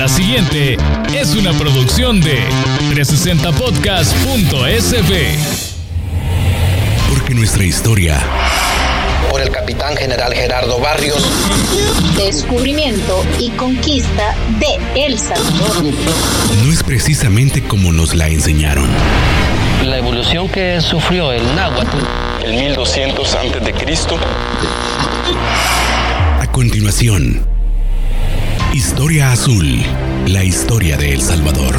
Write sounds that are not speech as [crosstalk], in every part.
La siguiente es una producción de 360podcast.sb. Porque nuestra historia por el capitán general Gerardo Barrios. Descubrimiento y conquista de El Salvador. No es precisamente como nos la enseñaron. La evolución que sufrió el náhuatl. El 1200 antes de Cristo. A continuación, Historia Azul, la historia de El Salvador.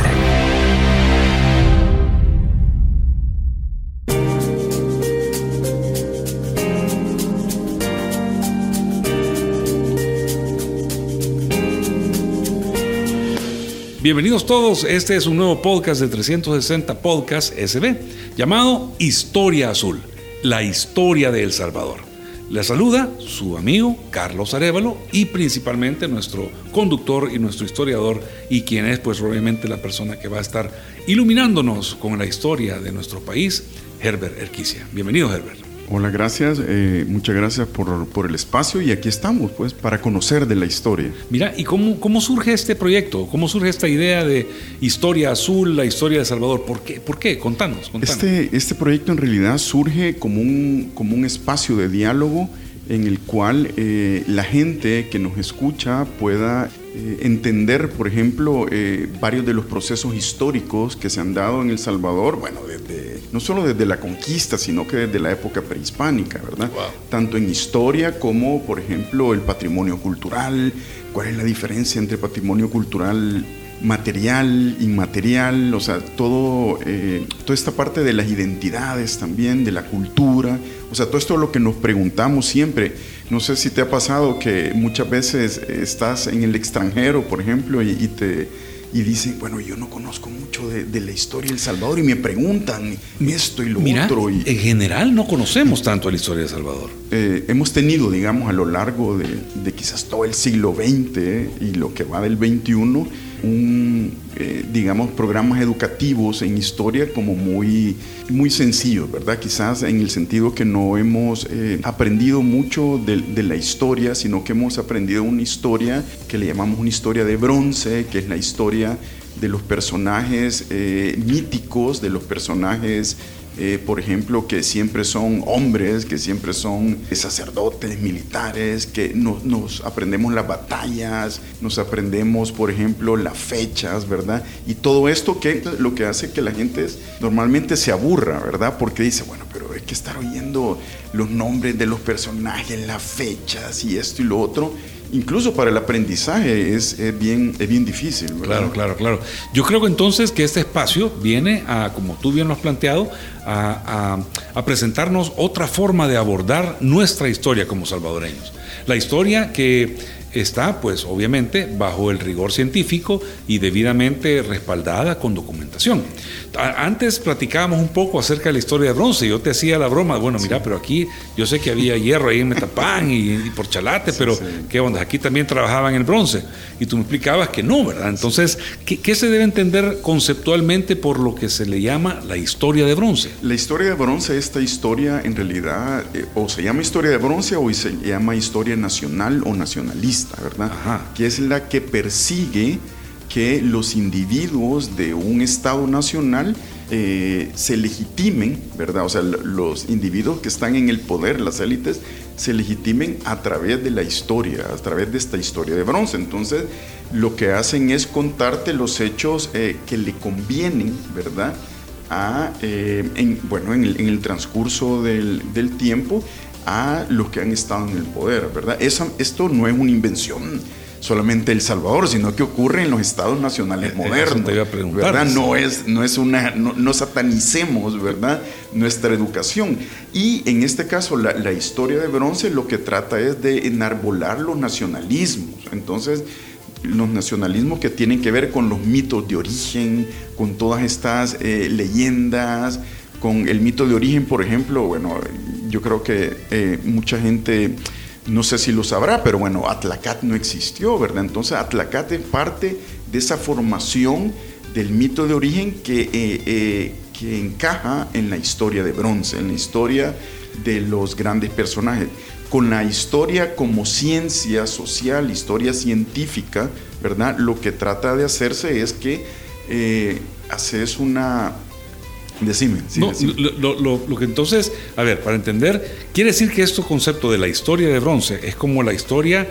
Bienvenidos todos, este es un nuevo podcast de 360 Podcast SB llamado Historia Azul, la historia de El Salvador. Le saluda su amigo Carlos Arevalo y principalmente nuestro conductor y nuestro historiador y quien es pues obviamente la persona que va a estar iluminándonos con la historia de nuestro país, Herbert Erquicia. Bienvenido Herbert. Hola, gracias. Eh, muchas gracias por, por, el espacio y aquí estamos, pues, para conocer de la historia. Mira, ¿y cómo, cómo surge este proyecto? ¿Cómo surge esta idea de Historia Azul, la historia de Salvador? ¿Por qué? ¿Por qué? Contanos. contanos. Este, este proyecto en realidad surge como un, como un espacio de diálogo en el cual eh, la gente que nos escucha pueda eh, entender, por ejemplo, eh, varios de los procesos históricos que se han dado en El Salvador, bueno, desde, no solo desde la conquista, sino que desde la época prehispánica, ¿verdad? Tanto en historia como, por ejemplo, el patrimonio cultural, cuál es la diferencia entre patrimonio cultural material, inmaterial, o sea, todo, eh, toda esta parte de las identidades también, de la cultura, o sea, todo esto es lo que nos preguntamos siempre. No sé si te ha pasado que muchas veces estás en el extranjero, por ejemplo, y, te y dicen, bueno, yo no conozco mucho de, la historia de El Salvador y me preguntan esto y lo otro. Y, en general no conocemos tanto la historia de El Salvador. Eh, hemos tenido, digamos, a lo largo de, de, quizás todo el siglo XX y lo que va del XXI, un, eh, digamos, programas educativos en historia como muy, muy sencillos, ¿verdad? Quizás en el sentido que no hemos eh, aprendido mucho de, la historia, sino que hemos aprendido una historia que le llamamos una historia de bronce, que es la historia de los personajes eh, míticos, de los personajes eh, por ejemplo, que siempre son hombres, que siempre son sacerdotes, militares, que nos aprendemos las batallas, nos aprendemos, por ejemplo, las fechas, ¿verdad? Y todo esto que lo que hace que la gente normalmente se aburra, ¿verdad? Porque dice, bueno, pero hay que estar oyendo los nombres de los personajes, las fechas y esto y lo otro incluso para el aprendizaje es, bien, es bien difícil. Claro, claro, claro. Yo creo que entonces que este espacio viene a, como tú bien lo has planteado, a, a presentarnos otra forma de abordar nuestra historia como salvadoreños. La historia que está, pues obviamente, bajo el rigor científico y debidamente respaldada con documentación. Antes platicábamos un poco acerca de la historia de bronce. Yo te hacía la broma, bueno, mira, pero aquí yo sé que había hierro ahí en Metapán y, por Chalate, pero ¿qué onda? Aquí también trabajaban en bronce. Y tú me explicabas que no, ¿verdad? Entonces, ¿qué, se debe entender conceptualmente por lo que se le llama la historia de bronce? La historia de bronce, esta historia en realidad, eh, o se llama historia de bronce o se llama historia nacional o nacionalista. ¿Verdad? Que es la que persigue que los individuos de un Estado nacional eh, se legitimen, ¿verdad? O sea, los individuos que están en el poder, las élites, se legitimen a través de la historia, a través de esta historia de bronce. Entonces, lo que hacen es contarte los hechos eh, que le convienen, ¿verdad? A, eh, en, bueno, en el, transcurso del, del tiempo a los que han estado en el poder, ¿verdad? esto no es una invención solamente El Salvador, sino que ocurre en los estados nacionales modernos, ¿verdad? No es, no es una, no, satanicemos, ¿verdad? Nuestra educación. Y en este caso, la, la historia de bronce lo que trata es de enarbolar los nacionalismos. Entonces, los nacionalismos que tienen que ver con los mitos de origen, con todas estas eh, leyendas, con el mito de origen, por ejemplo, bueno, yo creo que eh, mucha gente, no sé si lo sabrá, pero bueno, Atlacat no existió, ¿verdad? Entonces Atlacat es parte de esa formación del mito de origen que, eh, eh, que encaja en la historia de bronce, en la historia de los grandes personajes. con la historia como ciencia social, historia científica, ¿verdad? Lo que trata de hacerse es que eh, haces una... Decime. no, Lo, que entonces, a ver, para entender, quiere decir que este concepto de la historia de bronce es como la historia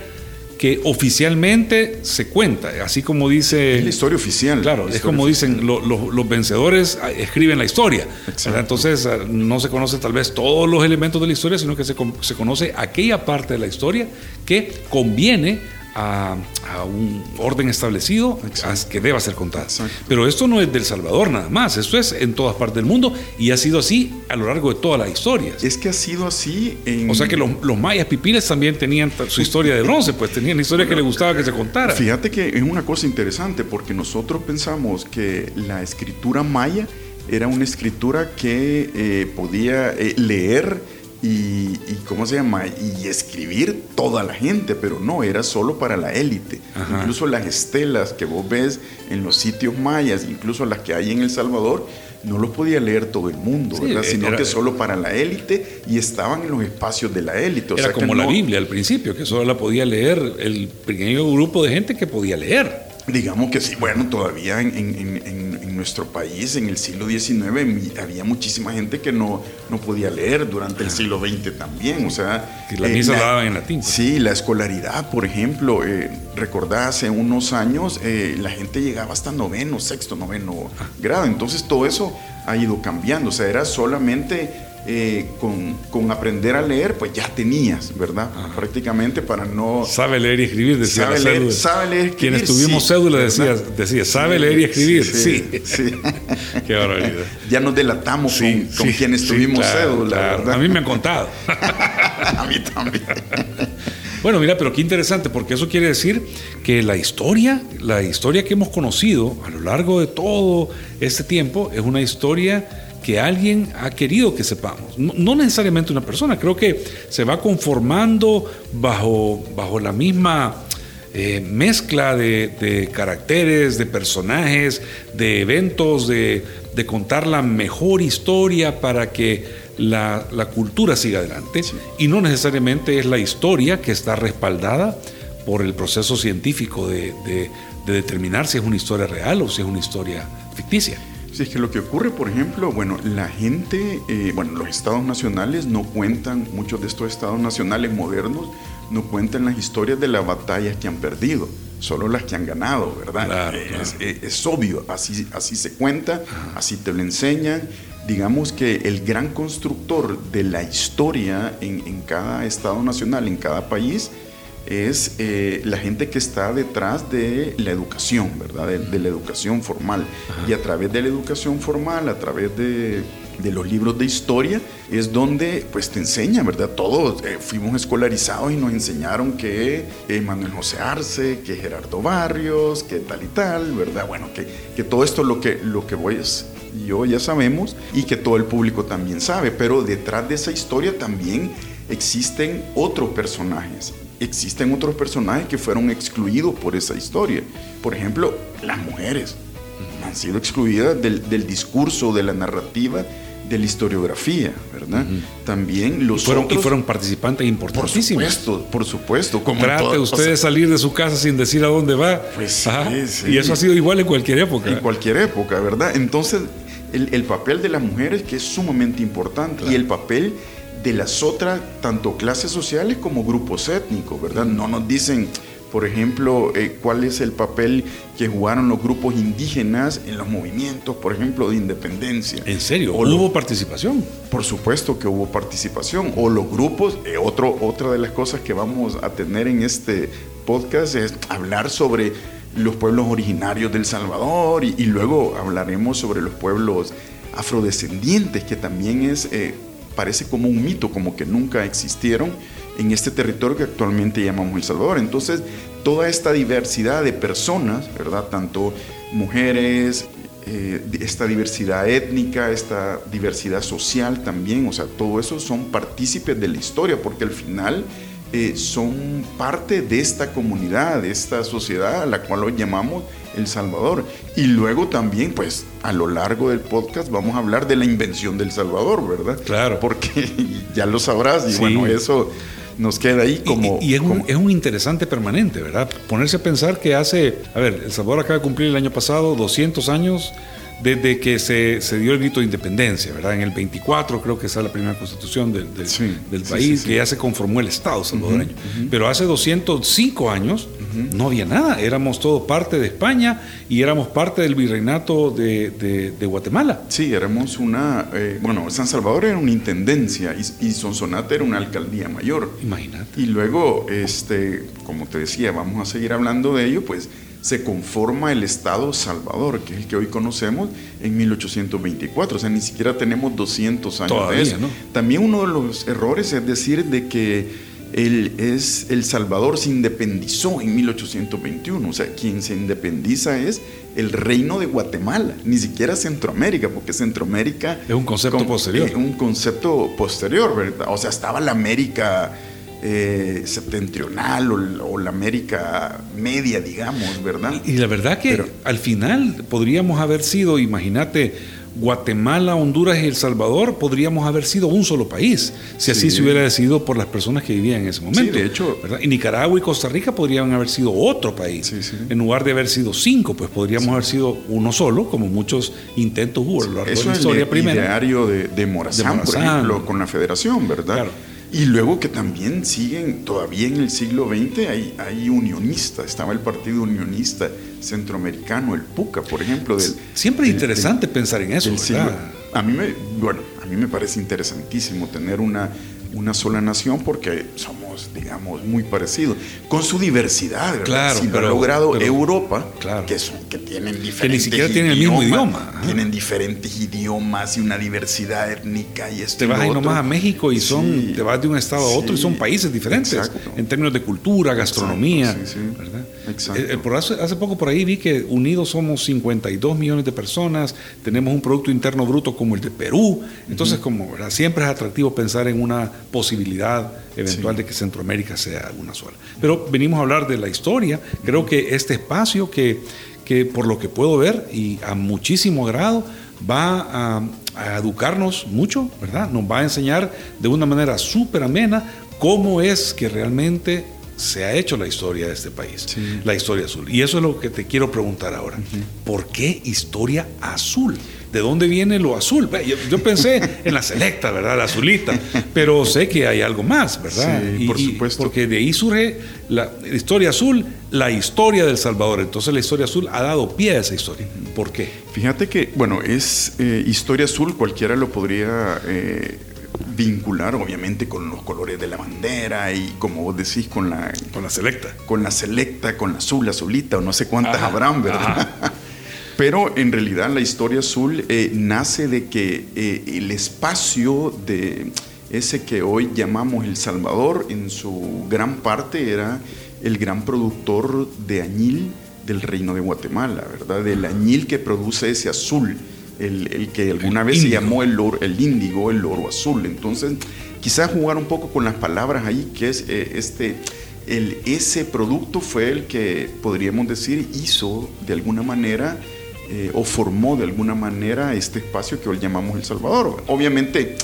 que oficialmente se cuenta, así como dice... Es la historia oficial. Claro, es como dicen, los vencedores ah, escriben la historia. Entonces ah, no se conoce tal vez todos los elementos de la historia, sino que se, se conoce aquella parte de la historia que conviene a, un orden establecido que deba ser contada. Pero esto no es del Salvador nada más, esto es en todas partes del mundo y ha sido así a lo largo de toda la historia. Es que ha sido así en... O sea que los, mayas pipiles también tenían su historia de bronce, pues tenían la historia que les gustaba que se contara. Fíjate que es una cosa interesante porque nosotros pensamos que la escritura maya era una escritura que eh, podía eh, leer y, ¿cómo se llama? Y escribir toda la gente, pero no, era solo para la élite. Incluso las estelas que vos ves en los sitios mayas, incluso las que hay en El Salvador, no los podía leer todo el mundo, ¿verdad? Sino que solo para la élite y estaban en los espacios de la élite. era como la Biblia al principio, que solo la podía leer el pequeño grupo de gente que podía leer. Digamos que sí, bueno, todavía en, nuestro país, en el siglo XIX, había muchísima gente que no, no podía leer durante el siglo XX también, o sea... la misa eh, la, en latín. Sí, la escolaridad, por ejemplo, eh, recordá hace unos años, eh, la gente llegaba hasta noveno, sexto, noveno grado, entonces todo eso ha ido cambiando, o sea, era solamente eh, con, aprender a leer, pues ya tenías, ¿verdad? Prácticamente para no... Sabe leer y escribir, decía sabe, leer, sabe leer y escribir. Quienes tuvimos cédula decía, decía, sabe leer y escribir. Sí. sí. [laughs] Qué barbaridad. Ya nos delatamos con, quienes tuvimos cédula, ¿verdad? A mí me han contado. [laughs] [laughs] a mí también. Bueno, mira, pero qué interesante, porque eso quiere decir que la historia, la historia que hemos conocido a lo largo de todo este tiempo, es una historia que alguien ha querido que sepamos. No, necesariamente una persona, creo que se va conformando bajo, bajo la misma eh, mezcla de, caracteres, de personajes, de eventos, de, contar la mejor historia para que la, cultura siga adelante. Y no necesariamente es la historia que está respaldada por el proceso científico de determinar si es una historia real o si es una historia ficticia. Sí, es que lo que ocurre, por ejemplo, bueno, la gente, eh, bueno, los estados nacionales no cuentan, muchos de estos estados nacionales modernos no cuentan las historias de las batallas que han perdido, solo las que han ganado, ¿verdad? es, obvio, así, así se cuenta, así te lo enseñan. Digamos que el gran constructor de la historia en, en cada estado nacional, en cada país, es eh, la gente que está detrás de la educación, ¿verdad? De, la educación formal. Y a través de la educación formal, a través de, los libros de historia, es donde pues te enseñan, ¿verdad? Todos eh, fuimos escolarizados y nos enseñaron que Manuel José Arce, que Gerardo Barrios, que tal y tal, ¿verdad? Bueno, que, que todo esto lo que, lo que voy es yo ya sabemos y que todo el público también sabe, pero detrás de esa historia también existen otros personajes existen otros personajes que fueron excluidos por esa historia. Por ejemplo, las mujeres han sido excluidas del, discurso, de la narrativa, de la historiografía, ¿verdad? También los fueron, Y fueron participantes importantísimos. Por supuesto, por supuesto. Como Trate usted de salir de su casa sin decir a dónde va. Pues Y eso ha sido igual en cualquier época. En cualquier época, ¿verdad? Entonces, el, papel de las mujeres que es sumamente importante y el papel de las otras, tanto clases sociales como grupos étnicos, ¿verdad? No nos dicen, por ejemplo, eh, cuál es el papel que jugaron los grupos indígenas en los movimientos, por ejemplo, de independencia. ¿En serio? ¿O ¿Hubo participación? Por supuesto que hubo participación. O los grupos, eh, otro, otra de las cosas que vamos a tener en este podcast es hablar sobre los pueblos originarios del Salvador y, luego hablaremos sobre los pueblos afrodescendientes, que también es... Eh, parece como un mito, como que nunca existieron en este territorio que actualmente llamamos El Salvador. Entonces, toda esta diversidad de personas, ¿verdad? Tanto mujeres, eh, esta diversidad étnica, esta diversidad social también, o sea, todo eso son partícipes de la historia, porque al final eh, son parte de esta comunidad, de esta sociedad a la cual hoy llamamos El Salvador. Y luego también, pues, a lo largo del podcast vamos a hablar de la invención del Salvador, ¿verdad? Claro. Porque [laughs] ya lo sabrás y bueno, eso nos queda ahí como... Y, es, un, como- es un interesante permanente, ¿verdad? Ponerse a pensar que hace, a ver, El Salvador acaba de cumplir el año pasado 200 años desde que se, se dio el grito de independencia, ¿verdad? En el 24 creo que esa es la primera constitución del, del- Sí, del sí, país, sí, que ya se conformó el Estado salvadoreño. Pero hace 205 años no había nada, éramos todo parte de España y éramos parte del virreinato de, de- de Guatemala. Sí, éramos una... eh, bueno, San Salvador era una intendencia y, y Sonsonate era una alcaldía mayor. Imagínate. Y luego, este, como te decía, vamos a seguir hablando de ello, pues se conforma el Estado Salvador, que es el que hoy conocemos en 1824. O sea, ni siquiera tenemos 200 años Todavía, de eso. ¿no? También uno de los errores es decir de que el, es, el Salvador se independizó en 1821. O sea, quien se independiza es el reino de Guatemala, ni siquiera Centroamérica, porque Centroamérica... Es un concepto posterior. eh, un concepto posterior, ¿verdad? O sea, estaba la América eh, septentrional o, o la América media, digamos, ¿verdad? Y, y la verdad que Pero- al final podríamos haber sido, imagínate, Guatemala, Honduras y El Salvador, podríamos haber sido un solo país, si así Sí. se hubiera decidido por las personas que vivían en ese momento. de hecho- ¿verdad? Y Nicaragua y Costa Rica podrían haber sido otro país. Sí, sí. En lugar de haber sido cinco, pues podríamos haber sido uno solo, como muchos intentos hubo a lo largo de Eso la es historia el primera. ideario de, de Morazán, De por Morazán. ejemplo, con la federación, ¿verdad? Claro. Y luego que también siguen, todavía en el siglo XX hay, hay unionistas, estaba el Partido Unionista Centroamericano, el PUCA, por ejemplo. Del, Siempre es interesante del- pensar en eso, siglo- a mí me, bueno, a mí me parece interesantísimo tener una, una sola nación porque somos, digamos, muy parecidos, con su diversidad, ¿verdad? Claro, Si lo pero- ha logrado pero- Europa, claro. que, son- que tienen diferentes siquiera tienen el mismo idioma. Tienen diferentes idiomas y una diversidad étnica y esto Te y vas otro. nomás a México y son, Sí, te vas de un estado a otro y son países diferentes exacto. en términos de cultura, gastronomía, Exacto, sí, sí. ¿verdad? Exacto. Eh, eh, por hace, hace poco por ahí vi que unidos somos 52 millones de personas, tenemos un producto interno bruto como el de Perú, entonces como ¿verdad? siempre es atractivo pensar en una posibilidad eventual de que Centroamérica sea una sola. Pero venimos a hablar de la historia, creo que este espacio que, que por lo que puedo ver y a muchísimo grado va a, a educarnos mucho, ¿verdad? Nos va a enseñar de una manera súper amena cómo es que realmente se ha hecho la historia de este país, la historia azul. Y eso es lo que te quiero preguntar ahora. ¿Por qué historia azul? ¿De dónde viene lo azul? Yo pensé [laughs] en la selecta, ¿verdad? La azulita, pero sé que hay algo más, ¿verdad? Sí, por supuesto. Porque de ahí surge la historia azul, la historia del Salvador. Entonces la historia azul ha dado pie a esa historia. ¿Por qué? Fíjate que, bueno, es eh, historia azul, cualquiera lo podría eh, vincular, obviamente, con los colores de la bandera y, como vos decís, con la, Con la selecta. con la selecta, con la azul, la azulita, o no sé cuántas Ajá, habrán, ¿verdad? [laughs] Pero en realidad la historia azul eh, nace de que eh, el espacio de ese que hoy llamamos El Salvador, en su gran parte era el gran productor de añil del reino de Guatemala, ¿verdad? Del añil que produce ese azul, el, el que alguna El vez se llamó el, el índigo, el oro azul. Entonces, quizás jugar un poco con las palabras ahí, que es eh, este, el, ese producto fue el que podríamos decir hizo de alguna manera eh, o formó de alguna manera este espacio que hoy llamamos El Salvador. Obviamente,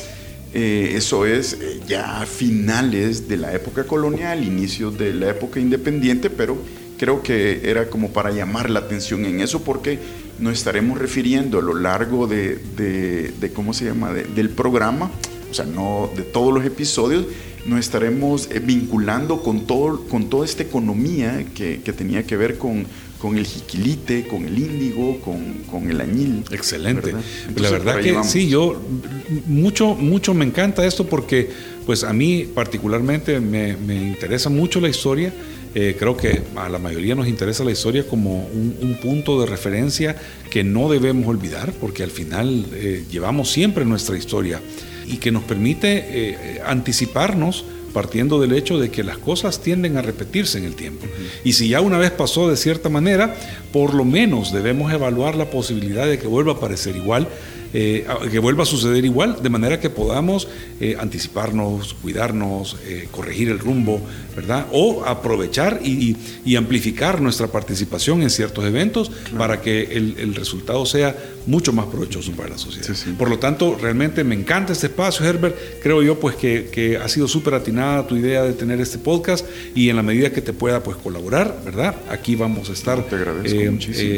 eh, eso es ya finales de la época colonial, inicios de la época independiente, pero creo que era como para llamar la atención en eso porque nos estaremos refiriendo a lo largo de, de- ¿cómo se llama?, de- del programa, o sea, no de todos los episodios, nos estaremos eh, vinculando con, todo, con toda esta economía que, que tenía que ver con, con el jiquilite, con el índigo, con, con el añil. Excelente. ¿verdad? la Entonces, verdad que vamos. sí, yo mucho, mucho me encanta esto porque pues a mí particularmente me, me interesa mucho la historia. Eh, creo que a la mayoría nos interesa la historia como un, un punto de referencia que no debemos olvidar porque al final eh, llevamos siempre nuestra historia y que nos permite eh, anticiparnos partiendo del hecho de que las cosas tienden a repetirse en el tiempo. Y si ya una vez pasó de cierta manera, por lo menos debemos evaluar la posibilidad de que vuelva a parecer igual eh, que vuelva a suceder igual, de manera que podamos eh, anticiparnos, cuidarnos, eh, corregir el rumbo, ¿verdad? O aprovechar y, amplificar nuestra participación en ciertos eventos para que el, resultado sea mucho más provechoso para la sociedad. Por lo tanto, realmente me encanta este espacio, Herbert. Creo yo pues que, que ha sido súper atinada tu idea de tener este podcast y en la medida que te pueda pues colaborar, ¿verdad? Aquí vamos a estar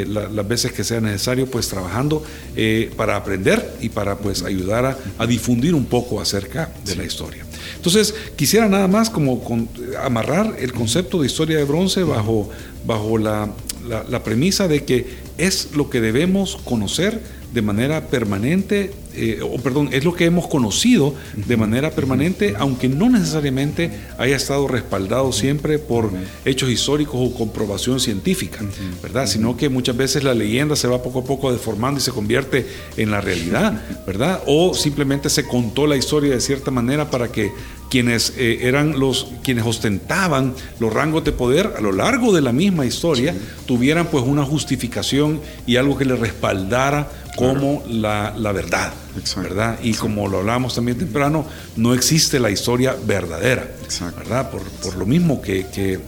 las veces que sea necesario pues trabajando para aprender y para pues ayudar a, difundir un poco acerca de la historia. Entonces, quisiera nada más como amarrar el concepto de historia de bronce bajo, bajo la, la premisa de que es lo que debemos conocer de manera permanente, eh, o perdón, es lo que hemos conocido de manera permanente, aunque no necesariamente haya estado respaldado siempre por hechos históricos o comprobación científica, ¿verdad? Sino que muchas veces la leyenda se va poco a poco deformando y se convierte en la realidad, ¿verdad? O simplemente se contó la historia de cierta manera para que quienes eh, eran los quienes ostentaban los rangos de poder a lo largo de la misma historia tuvieran pues una justificación y algo que le respaldara como la, verdad, ¿verdad? Y como lo hablábamos también temprano, no existe la historia verdadera, ¿verdad? Por, por, lo mismo que, que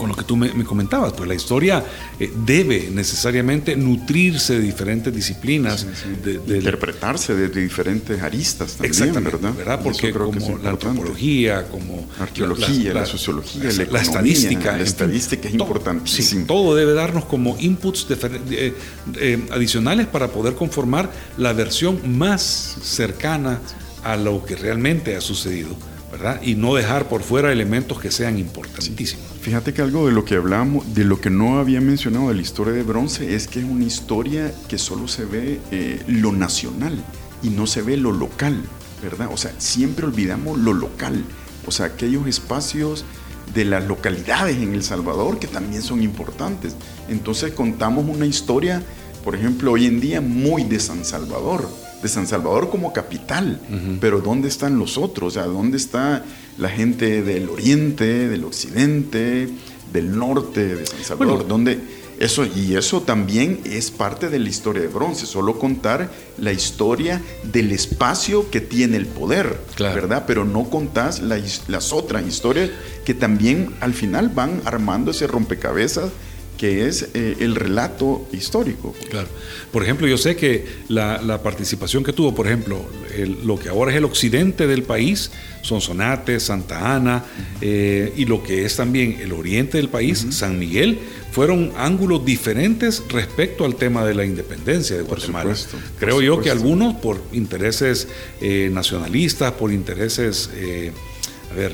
con lo que tú me, comentabas, pues la historia eh, debe necesariamente nutrirse de diferentes disciplinas. De, Interpretarse de, diferentes aristas también, ¿verdad? ¿verdad? Porque como la antropología, como la arqueología, la, sociología, la, estadística. La estadística es importante. todo debe darnos como inputs eh, eh, adicionales para poder conformar la versión más cercana a lo que realmente ha sucedido. Y no dejar por fuera elementos que sean importantísimos. Fíjate que algo de lo que hablamos, de lo que no había mencionado de la historia de bronce, es que es una historia que solo se ve eh, lo nacional y no se ve lo local, ¿verdad? O sea, siempre olvidamos lo local, o sea, aquellos espacios de las localidades en El Salvador que también son importantes. Entonces contamos una historia, por ejemplo, hoy en día muy de San Salvador de San Salvador como capital, pero ¿dónde están los otros? O sea, ¿dónde está la gente del oriente, del occidente, del norte de San Salvador? ¿Dónde? Eso, y eso también es parte de la historia de bronce, solo contar la historia del espacio que tiene el poder, ¿verdad? Pero no contás las otras historias que también al final van armando ese rompecabezas que es eh, el relato histórico. Claro. Por ejemplo, yo sé que la, participación que tuvo, por ejemplo, lo que ahora es el occidente del país, Sonsonate, Santa Ana, eh, y lo que es también el oriente del país, San Miguel, fueron ángulos diferentes respecto al tema de la independencia de Guatemala. Creo yo que algunos por intereses eh, nacionalistas, por intereses, a ver,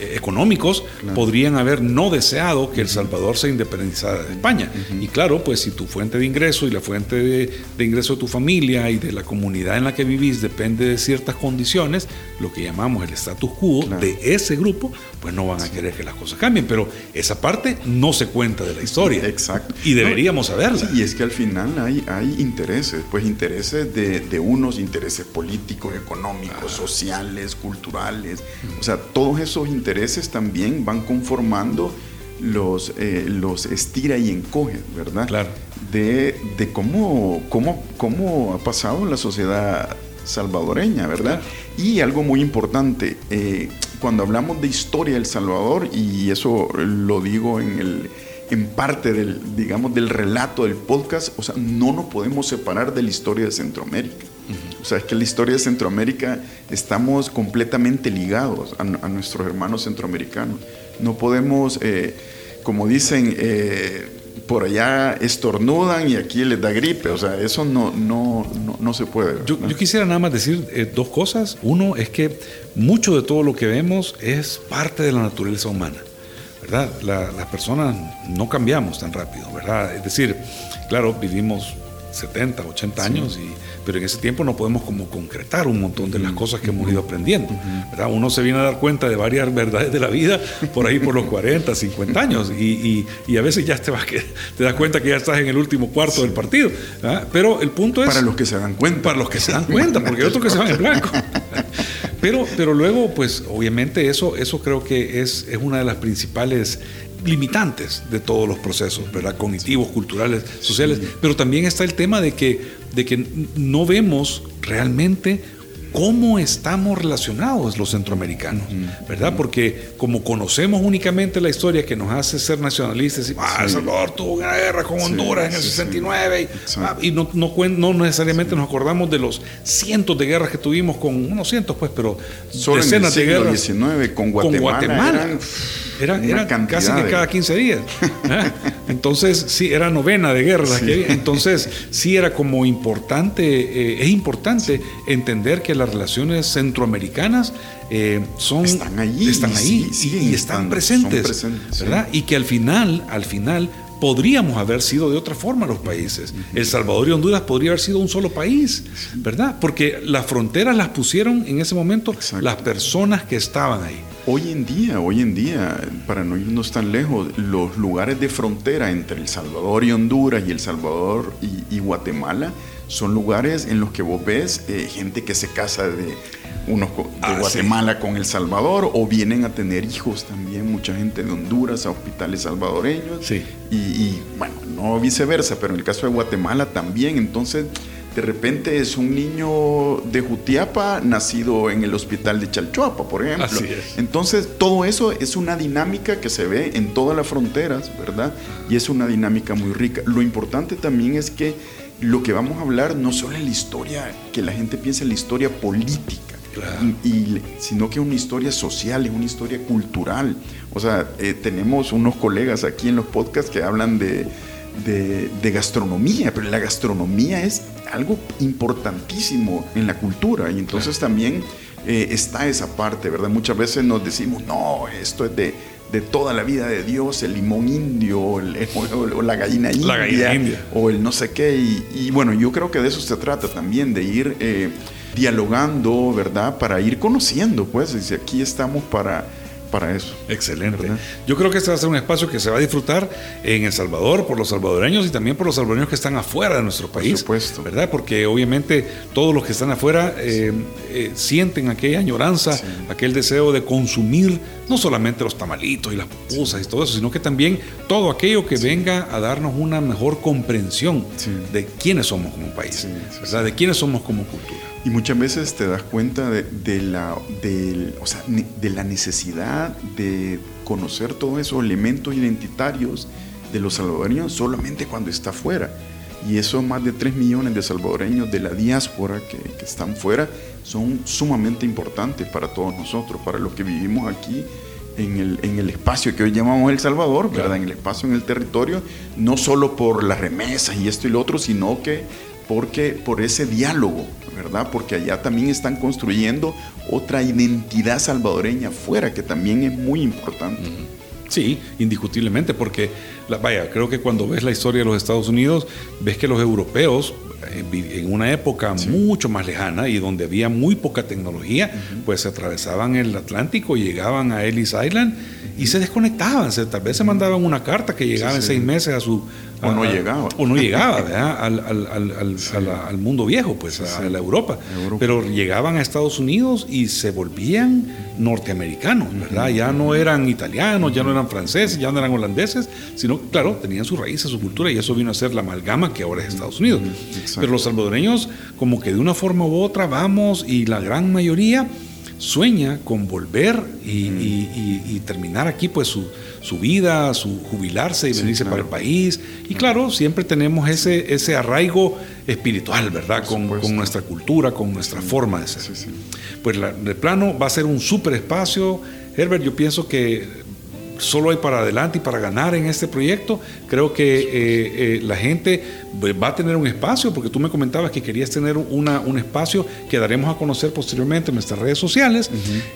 económicos podrían haber no deseado que El Salvador se independizara de España. Y claro, pues si tu fuente de ingreso y la fuente de, ingreso de tu familia y de la comunidad en la que vivís depende de ciertas condiciones, lo que llamamos el status quo de ese grupo, pues no van a querer que las cosas cambien. Pero esa parte no se cuenta de la historia. Exacto. Y deberíamos saberla. y es que al final hay, hay intereses, pues intereses de, unos, intereses políticos, económicos, sociales, culturales. O sea, todos esos intereses también van conformando los, eh, los estira y encoge, ¿verdad? Claro. De, cómo, cómo, cómo ha pasado la sociedad salvadoreña, ¿verdad? Y algo muy importante, eh, cuando hablamos de historia del Salvador, y eso lo digo en, el, en parte del, digamos, del relato del podcast, o sea, no nos podemos separar de la historia de Centroamérica. O sea, es que la historia de Centroamérica estamos completamente ligados a, nuestros hermanos centroamericanos. No podemos, eh, como dicen, eh, por allá estornudan y aquí les da gripe. O sea, eso no, no, no, se puede. Yo, quisiera nada más decir eh, dos cosas. Uno es que mucho de todo lo que vemos es parte de la naturaleza humana. ¿Verdad? las personas no cambiamos tan rápido, ¿verdad? Es decir, claro, vivimos 70, 80 años y pero en ese tiempo no podemos como concretar un montón de las cosas que hemos ido aprendiendo. ¿verdad? Uno se viene a dar cuenta de varias verdades de la vida por ahí por los 40, 50 años y, a veces ya te, vas que, [laughs] te das cuenta que ya estás en el último cuarto del partido. Pero el punto es... Para los que se dan cuenta. Para los que se dan cuenta, porque hay otros que se van en blanco. [laughs] Pero, pero luego, pues obviamente eso, eso creo que es, es una de las principales limitantes de todos los procesos, ¿verdad? Cognitivos, culturales, sociales, pero también está el tema de que, de que no vemos realmente cómo estamos relacionados los centroamericanos, ¿verdad? Porque como conocemos únicamente la historia que nos hace ser nacionalistas, y, ah, El Salvador tuvo una guerra con Honduras en el 69, ah, y, no, no, necesariamente nos acordamos de los cientos de guerras que tuvimos con, unos cientos pues, pero Solo decenas en el siglo de guerras. 19 con Guatemala. Eran, eran, casi que cada 15 días. ¿eh? [laughs] Entonces, sí, era novena de guerra. Entonces, sí era como importante, eh, es importante entender que las relaciones centroamericanas eh, son, están allí, están ahí y, están, presentes, ¿verdad? Y que al final, al final, podríamos haber sido de otra forma los países. El Salvador y Honduras podría haber sido un solo país, ¿verdad? Porque las fronteras las pusieron en ese momento las personas que estaban ahí. Hoy en día, hoy en día, para no irnos tan lejos, los lugares de frontera entre El Salvador y Honduras y El Salvador y, Guatemala son lugares en los que vos ves eh, gente que se casa de unos de ah, Guatemala con El Salvador o vienen a tener hijos también, mucha gente de Honduras a hospitales salvadoreños. Sí. Y, y bueno, no viceversa, pero en el caso de Guatemala también. Entonces, de repente es un niño de Jutiapa nacido en el hospital de Chalchuapa, por ejemplo. Entonces, todo eso es una dinámica que se ve en todas las fronteras, ¿verdad? Y es una dinámica muy rica. Lo importante también es que lo que vamos a hablar no solo es la historia, que la gente piense en la historia política, sino que es una historia social, es una historia cultural. O sea, eh, tenemos unos colegas aquí en los podcasts que hablan de de, gastronomía, pero la gastronomía es algo importantísimo en la cultura y entonces también eh, está esa parte, ¿verdad? Muchas veces nos decimos, no, esto es de, toda la vida de Dios, el limón indio, o, [laughs] la, gallina india, o el no sé qué. Y, bueno, yo creo que de eso se trata también, de ir eh, dialogando, ¿verdad? Para ir conociendo, pues, y aquí estamos para para eso. Excelente. Yo creo que este va a ser un espacio que se va a disfrutar en El Salvador por los salvadoreños y también por los salvadoreños que están afuera de nuestro país. Por supuesto. ¿Verdad? Porque obviamente todos los que están afuera eh, eh, sienten aquella añoranza, aquel deseo de consumir no solamente los tamalitos y las pupusas y todo eso, sino que también todo aquello que venga a darnos una mejor comprensión de quiénes somos como país, ¿verdad? De quiénes somos como cultura. Y muchas veces te das cuenta de, la, de, de la necesidad de conocer todos esos elementos identitarios de los salvadoreños solamente cuando está fuera. Y esos más de 3 millones de salvadoreños de la diáspora que, que, están fuera son sumamente importantes para todos nosotros, para los que vivimos aquí en el, en el espacio que hoy llamamos El Salvador, ¿verdad? En el espacio, en el territorio, no solo por las remesas y esto y lo otro, sino que porque por ese diálogo, ¿verdad? Porque allá también están construyendo otra identidad salvadoreña afuera, que también es muy importante. Sí, indiscutiblemente, porque, vaya, creo que cuando ves la historia de los Estados Unidos, ves que los europeos, eh, en una época mucho más lejana y donde había muy poca tecnología, pues se atravesaban el Atlántico, llegaban a Ellis Island y se desconectaban. tal vez se mandaban una carta que llegaba en seis meses a su, o no llegaba. O no llegaba, Al, al, mundo viejo, pues, a la Europa. Pero llegaban a Estados Unidos y se volvían norteamericanos, ¿verdad? Ya no eran italianos, ya no eran franceses, ya no eran holandeses, sino, claro, tenían sus raíces, su cultura, y eso vino a ser la amalgama que ahora es Estados Unidos. Pero los salvadoreños, como que de una forma u otra, vamos, y la gran mayoría sueña con volver y, terminar aquí pues su, su, vida, su jubilarse y venirse para el país. Y claro, siempre tenemos ese, ese arraigo espiritual, ¿verdad? Con, nuestra cultura, con nuestra forma de ser. Pues de plano va a ser un súper espacio. Herbert, yo pienso que solo hay para adelante y para ganar en este proyecto. Creo que eh, eh, la gente va a tener un espacio, porque tú me comentabas que querías tener una, un espacio que daremos a conocer posteriormente en nuestras redes sociales,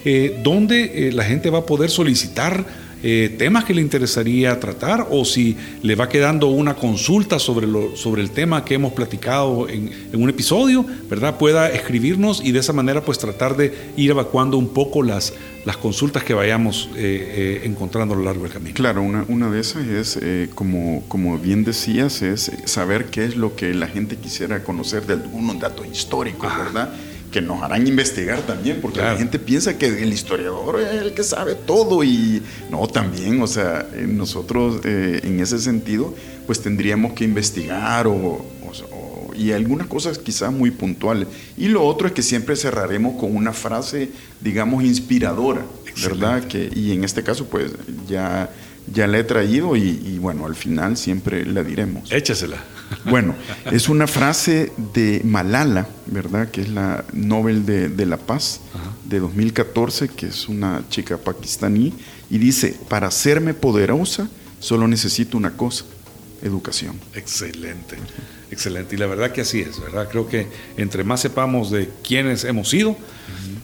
eh, donde la gente va a poder solicitar eh, temas que le interesaría tratar o si le va quedando una consulta sobre, lo, sobre el tema que hemos platicado en, un episodio, ¿verdad? Pueda escribirnos y de esa manera pues tratar de ir evacuando un poco las, las consultas que vayamos eh, eh, encontrando a lo largo del camino. Claro, una, una de esas es, como, como bien decías, es saber qué es lo que la gente quisiera conocer de algunos datos históricos, ¿verdad? que nos harán investigar también, porque la gente piensa que el historiador es el que sabe todo y no, también, o sea, eh, nosotros eh, en ese sentido, pues tendríamos que investigar o, y algunas cosas quizás muy puntuales. Y lo otro es que siempre cerraremos con una frase, digamos, inspiradora, ¿verdad? Que, y en este caso, pues ya ya la he traído y, bueno, al final siempre la diremos. Échasela. Bueno, [laughs] es una frase de Malala, ¿verdad? Que es la Nobel de, la Paz de 2014, que es una chica pakistaní, y dice, para hacerme poderosa solo necesito una cosa, educación. Excelente, excelente. Y la verdad que así es, ¿verdad? Creo que entre más sepamos de quiénes hemos sido,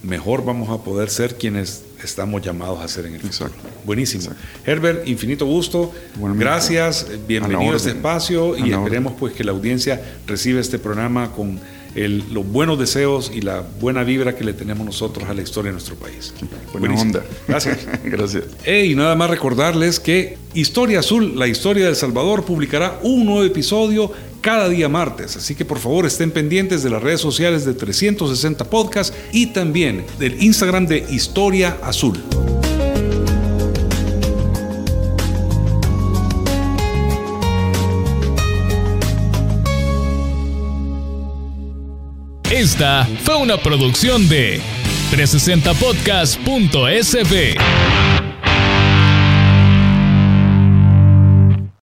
mejor vamos a poder ser quienes estamos llamados a hacer en el futuro. Buenísimo. Herbert, infinito gusto. Gracias, bienvenido a, este espacio y esperemos pues que la audiencia reciba este programa con los buenos deseos y la buena vibra que le tenemos nosotros a la historia de nuestro país. Buena onda. Gracias. [laughs] Gracias. Y nada más recordarles que Historia Azul, la historia de El Salvador, publicará un nuevo episodio cada día martes. Así que por favor estén pendientes de las redes sociales de 360 Podcast y también del Instagram de Historia Azul. Esta fue una producción de 360podcast.sb.